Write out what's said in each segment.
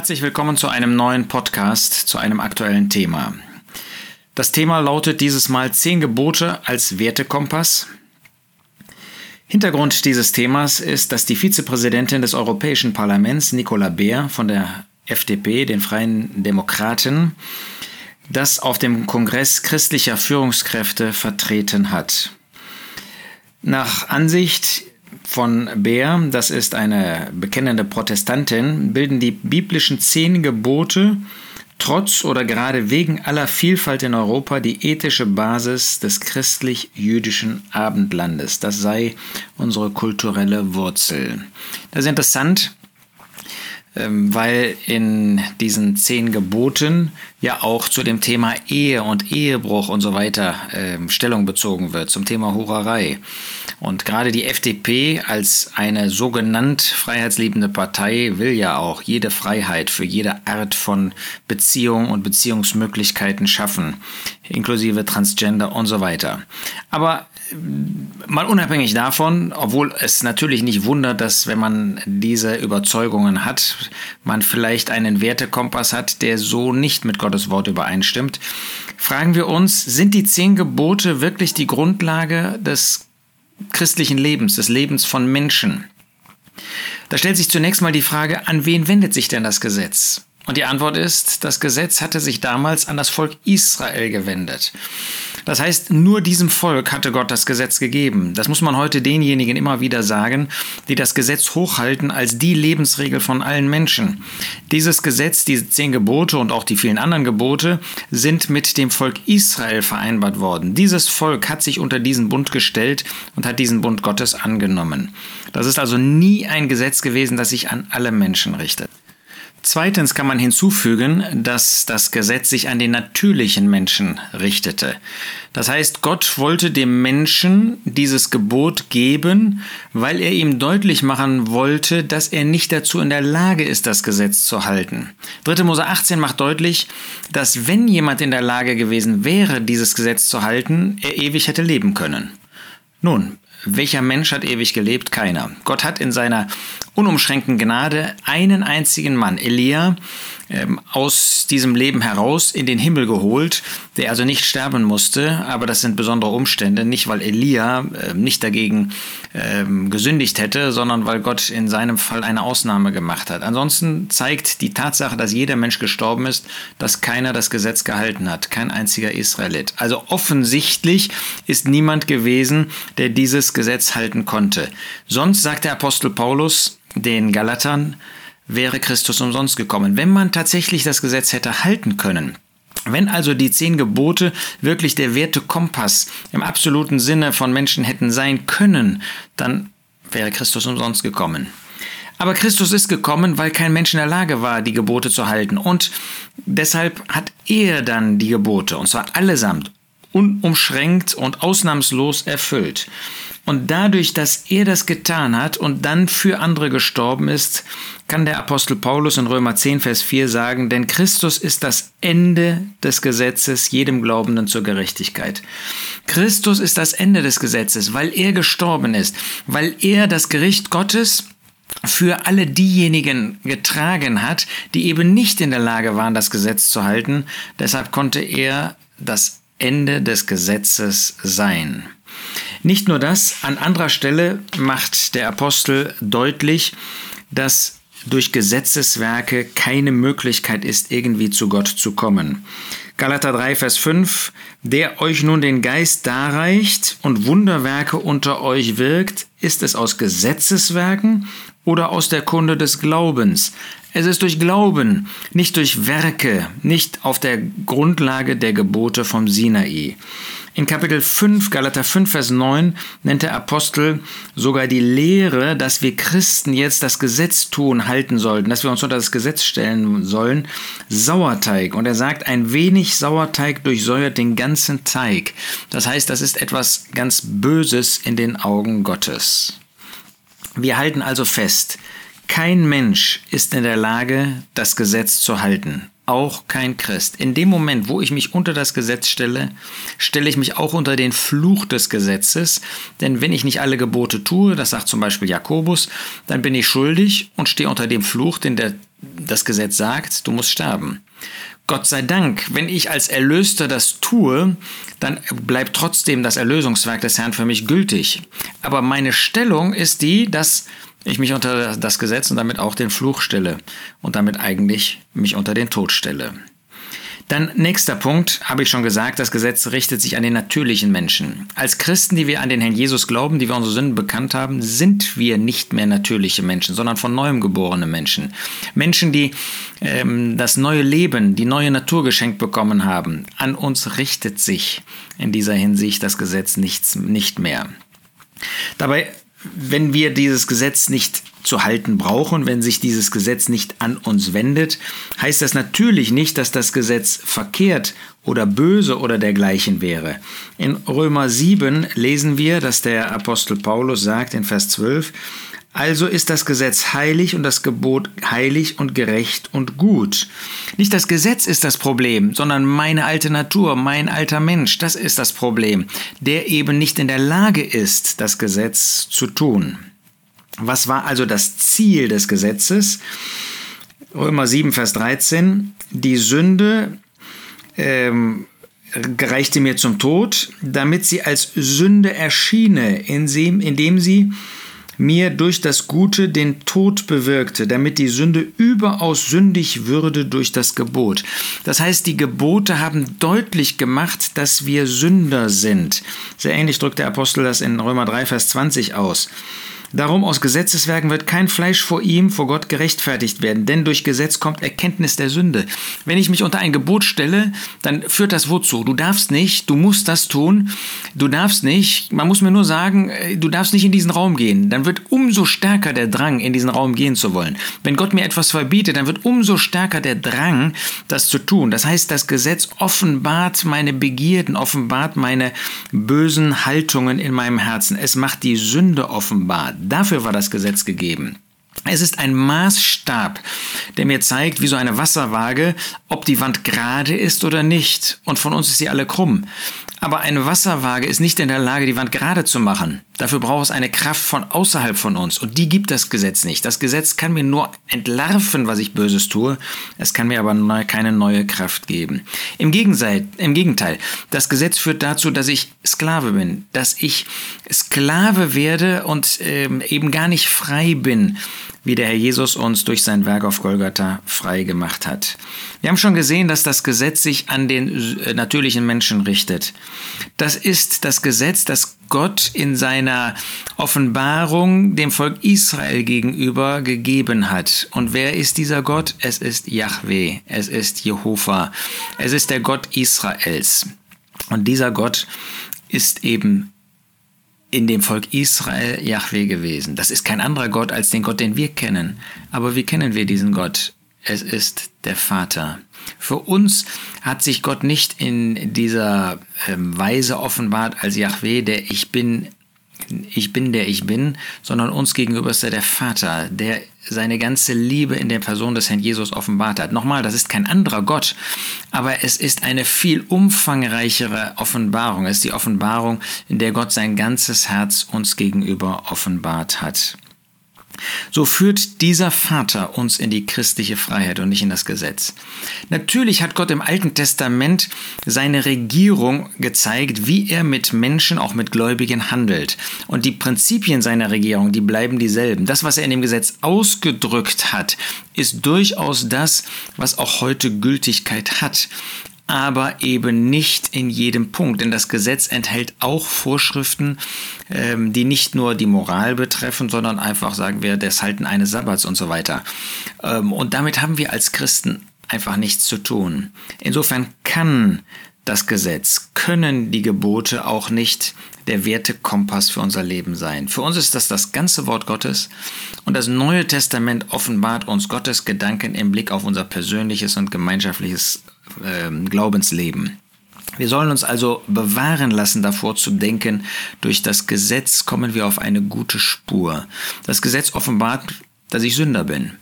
Herzlich willkommen zu einem neuen Podcast, zu einem aktuellen Thema. Das Thema lautet dieses Mal zehn Gebote als Wertekompass. Hintergrund dieses Themas ist, dass die Vizepräsidentin des Europäischen Parlaments, Nicola Beer von der FDP, den Freien Demokraten, das auf dem Kongress christlicher Führungskräfte vertreten hat. Nach Ansicht von Beer, das ist eine bekennende Protestantin, bilden die biblischen zehn Gebote trotz oder gerade wegen aller Vielfalt in Europa die ethische Basis des christlich-jüdischen Abendlandes. Das sei unsere kulturelle Wurzel. Das ist interessant, weil in diesen zehn Geboten ja auch zu dem Thema Ehe und Ehebruch und so weiter äh, Stellung bezogen wird, zum Thema Hurerei. Und gerade die FDP als eine sogenannt freiheitsliebende Partei will ja auch jede Freiheit für jede Art von Beziehung und Beziehungsmöglichkeiten schaffen, inklusive Transgender und so weiter. Aber mal unabhängig davon, obwohl es natürlich nicht wundert, dass wenn man diese Überzeugungen hat, man vielleicht einen Wertekompass hat, der so nicht mit Gottes Wort übereinstimmt, fragen wir uns, sind die zehn Gebote wirklich die Grundlage des christlichen Lebens, des Lebens von Menschen? Da stellt sich zunächst mal die Frage, an wen wendet sich denn das Gesetz? Und die Antwort ist, das Gesetz hatte sich damals an das Volk Israel gewendet. Das heißt, nur diesem Volk hatte Gott das Gesetz gegeben. Das muss man heute denjenigen immer wieder sagen, die das Gesetz hochhalten als die Lebensregel von allen Menschen. Dieses Gesetz, diese zehn Gebote und auch die vielen anderen Gebote sind mit dem Volk Israel vereinbart worden. Dieses Volk hat sich unter diesen Bund gestellt und hat diesen Bund Gottes angenommen. Das ist also nie ein Gesetz gewesen, das sich an alle Menschen richtet. Zweitens kann man hinzufügen, dass das Gesetz sich an den natürlichen Menschen richtete. Das heißt, Gott wollte dem Menschen dieses Gebot geben, weil er ihm deutlich machen wollte, dass er nicht dazu in der Lage ist, das Gesetz zu halten. 3. Mose 18 macht deutlich, dass wenn jemand in der Lage gewesen wäre, dieses Gesetz zu halten, er ewig hätte leben können. Nun, welcher Mensch hat ewig gelebt? Keiner. Gott hat in seiner unumschränkten Gnade einen einzigen Mann, Elia, aus diesem Leben heraus in den Himmel geholt, der also nicht sterben musste, aber das sind besondere Umstände, nicht weil Elia äh, nicht dagegen ähm, gesündigt hätte, sondern weil Gott in seinem Fall eine Ausnahme gemacht hat. Ansonsten zeigt die Tatsache, dass jeder Mensch gestorben ist, dass keiner das Gesetz gehalten hat, kein einziger Israelit. Also offensichtlich ist niemand gewesen, der dieses Gesetz halten konnte. Sonst sagt der Apostel Paulus den Galatern, wäre Christus umsonst gekommen. Wenn man tatsächlich das Gesetz hätte halten können, wenn also die zehn Gebote wirklich der Wertekompass im absoluten Sinne von Menschen hätten sein können, dann wäre Christus umsonst gekommen. Aber Christus ist gekommen, weil kein Mensch in der Lage war, die Gebote zu halten. Und deshalb hat er dann die Gebote, und zwar allesamt, unumschränkt und ausnahmslos erfüllt. Und dadurch, dass er das getan hat und dann für andere gestorben ist, kann der Apostel Paulus in Römer 10, Vers 4 sagen, denn Christus ist das Ende des Gesetzes jedem Glaubenden zur Gerechtigkeit. Christus ist das Ende des Gesetzes, weil er gestorben ist, weil er das Gericht Gottes für alle diejenigen getragen hat, die eben nicht in der Lage waren, das Gesetz zu halten. Deshalb konnte er das Ende des Gesetzes sein. Nicht nur das, an anderer Stelle macht der Apostel deutlich, dass durch Gesetzeswerke keine Möglichkeit ist, irgendwie zu Gott zu kommen. Galater 3, Vers 5, der euch nun den Geist darreicht und Wunderwerke unter euch wirkt, ist es aus Gesetzeswerken oder aus der Kunde des Glaubens? Es ist durch Glauben, nicht durch Werke, nicht auf der Grundlage der Gebote vom Sinai. In Kapitel 5, Galater 5, Vers 9 nennt der Apostel sogar die Lehre, dass wir Christen jetzt das Gesetz tun, halten sollten, dass wir uns unter das Gesetz stellen sollen, Sauerteig. Und er sagt, ein wenig Sauerteig durchsäuert den ganzen Teig. Das heißt, das ist etwas ganz Böses in den Augen Gottes. Wir halten also fest, kein Mensch ist in der Lage, das Gesetz zu halten auch kein Christ. In dem Moment, wo ich mich unter das Gesetz stelle, stelle ich mich auch unter den Fluch des Gesetzes. Denn wenn ich nicht alle Gebote tue, das sagt zum Beispiel Jakobus, dann bin ich schuldig und stehe unter dem Fluch, den der das Gesetz sagt, du musst sterben. Gott sei Dank, wenn ich als Erlöster das tue, dann bleibt trotzdem das Erlösungswerk des Herrn für mich gültig. Aber meine Stellung ist die, dass ich mich unter das Gesetz und damit auch den Fluch stelle und damit eigentlich mich unter den Tod stelle. Dann nächster Punkt, habe ich schon gesagt, das Gesetz richtet sich an den natürlichen Menschen. Als Christen, die wir an den Herrn Jesus glauben, die wir unsere Sünden bekannt haben, sind wir nicht mehr natürliche Menschen, sondern von neuem geborene Menschen. Menschen, die ähm, das neue Leben, die neue Natur geschenkt bekommen haben. An uns richtet sich in dieser Hinsicht das Gesetz nichts, nicht mehr. Dabei wenn wir dieses Gesetz nicht zu halten brauchen, wenn sich dieses Gesetz nicht an uns wendet, heißt das natürlich nicht, dass das Gesetz verkehrt oder böse oder dergleichen wäre. In Römer 7 lesen wir, dass der Apostel Paulus sagt in Vers 12, also ist das Gesetz heilig und das Gebot heilig und gerecht und gut. Nicht das Gesetz ist das Problem, sondern meine alte Natur, mein alter Mensch, das ist das Problem, der eben nicht in der Lage ist, das Gesetz zu tun. Was war also das Ziel des Gesetzes? Römer 7, Vers 13. Die Sünde ähm, gereichte mir zum Tod, damit sie als Sünde erschiene, indem sie mir durch das Gute den Tod bewirkte, damit die Sünde überaus sündig würde durch das Gebot. Das heißt, die Gebote haben deutlich gemacht, dass wir Sünder sind. Sehr ähnlich drückt der Apostel das in Römer 3, Vers 20 aus. Darum aus Gesetzeswerken wird kein Fleisch vor ihm, vor Gott gerechtfertigt werden, denn durch Gesetz kommt Erkenntnis der Sünde. Wenn ich mich unter ein Gebot stelle, dann führt das wozu? Du darfst nicht, du musst das tun, du darfst nicht, man muss mir nur sagen, äh, du darfst nicht in diesen Raum gehen. Dann wird umso stärker der Drang, in diesen Raum gehen zu wollen. Wenn Gott mir etwas verbietet, dann wird umso stärker der Drang, das zu tun. Das heißt, das Gesetz offenbart meine Begierden, offenbart meine bösen Haltungen in meinem Herzen. Es macht die Sünde offenbar. Dafür war das Gesetz gegeben. Es ist ein Maßstab, der mir zeigt, wie so eine Wasserwaage, ob die Wand gerade ist oder nicht. Und von uns ist sie alle krumm. Aber eine Wasserwaage ist nicht in der Lage, die Wand gerade zu machen. Dafür braucht es eine Kraft von außerhalb von uns. Und die gibt das Gesetz nicht. Das Gesetz kann mir nur entlarven, was ich Böses tue. Es kann mir aber keine neue Kraft geben. Im Gegenteil, Im Gegenteil, das Gesetz führt dazu, dass ich Sklave bin. Dass ich Sklave werde und ähm, eben gar nicht frei bin wie der Herr Jesus uns durch sein Werk auf Golgatha frei gemacht hat. Wir haben schon gesehen, dass das Gesetz sich an den äh, natürlichen Menschen richtet. Das ist das Gesetz, das Gott in seiner Offenbarung dem Volk Israel gegenüber gegeben hat. Und wer ist dieser Gott? Es ist Yahweh, es ist Jehova, es ist der Gott Israels. Und dieser Gott ist eben in dem Volk Israel Yahweh gewesen. Das ist kein anderer Gott als den Gott, den wir kennen. Aber wie kennen wir diesen Gott? Es ist der Vater. Für uns hat sich Gott nicht in dieser ähm, Weise offenbart als Yahweh, der ich bin, ich bin der ich bin, sondern uns gegenüber ist er der Vater, der seine ganze Liebe in der Person des Herrn Jesus offenbart hat. Nochmal, das ist kein anderer Gott, aber es ist eine viel umfangreichere Offenbarung. Es ist die Offenbarung, in der Gott sein ganzes Herz uns gegenüber offenbart hat. So führt dieser Vater uns in die christliche Freiheit und nicht in das Gesetz. Natürlich hat Gott im Alten Testament seine Regierung gezeigt, wie er mit Menschen, auch mit Gläubigen handelt. Und die Prinzipien seiner Regierung, die bleiben dieselben. Das, was er in dem Gesetz ausgedrückt hat, ist durchaus das, was auch heute Gültigkeit hat aber eben nicht in jedem Punkt. Denn das Gesetz enthält auch Vorschriften, ähm, die nicht nur die Moral betreffen, sondern einfach, sagen wir, das Halten eines Sabbats und so weiter. Ähm, und damit haben wir als Christen einfach nichts zu tun. Insofern kann das Gesetz, können die Gebote auch nicht der Wertekompass für unser Leben sein. Für uns ist das das ganze Wort Gottes und das Neue Testament offenbart uns Gottes Gedanken im Blick auf unser persönliches und gemeinschaftliches äh, Glaubensleben. Wir sollen uns also bewahren lassen davor zu denken, durch das Gesetz kommen wir auf eine gute Spur. Das Gesetz offenbart, dass ich Sünder bin.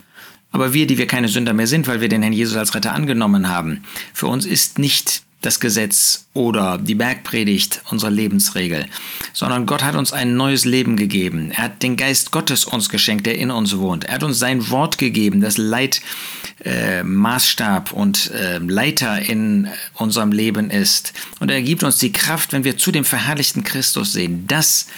Aber wir, die wir keine Sünder mehr sind, weil wir den Herrn Jesus als Retter angenommen haben, für uns ist nicht das Gesetz oder die Bergpredigt unsere Lebensregel, sondern Gott hat uns ein neues Leben gegeben. Er hat den Geist Gottes uns geschenkt, der in uns wohnt. Er hat uns sein Wort gegeben, das Leitmaßstab äh, und äh, Leiter in unserem Leben ist. Und er gibt uns die Kraft, wenn wir zu dem verherrlichten Christus sehen. Das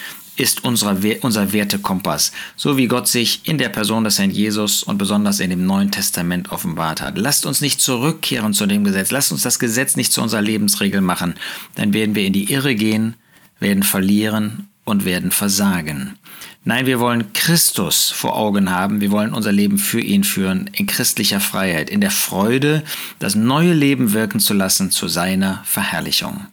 ist unser, unser Wertekompass, so wie Gott sich in der Person des Herrn Jesus und besonders in dem Neuen Testament offenbart hat. Lasst uns nicht zurückkehren zu dem Gesetz, lasst uns das Gesetz nicht zu unserer Lebensregel machen, dann werden wir in die Irre gehen, werden verlieren und werden versagen. Nein, wir wollen Christus vor Augen haben, wir wollen unser Leben für ihn führen, in christlicher Freiheit, in der Freude, das neue Leben wirken zu lassen zu seiner Verherrlichung.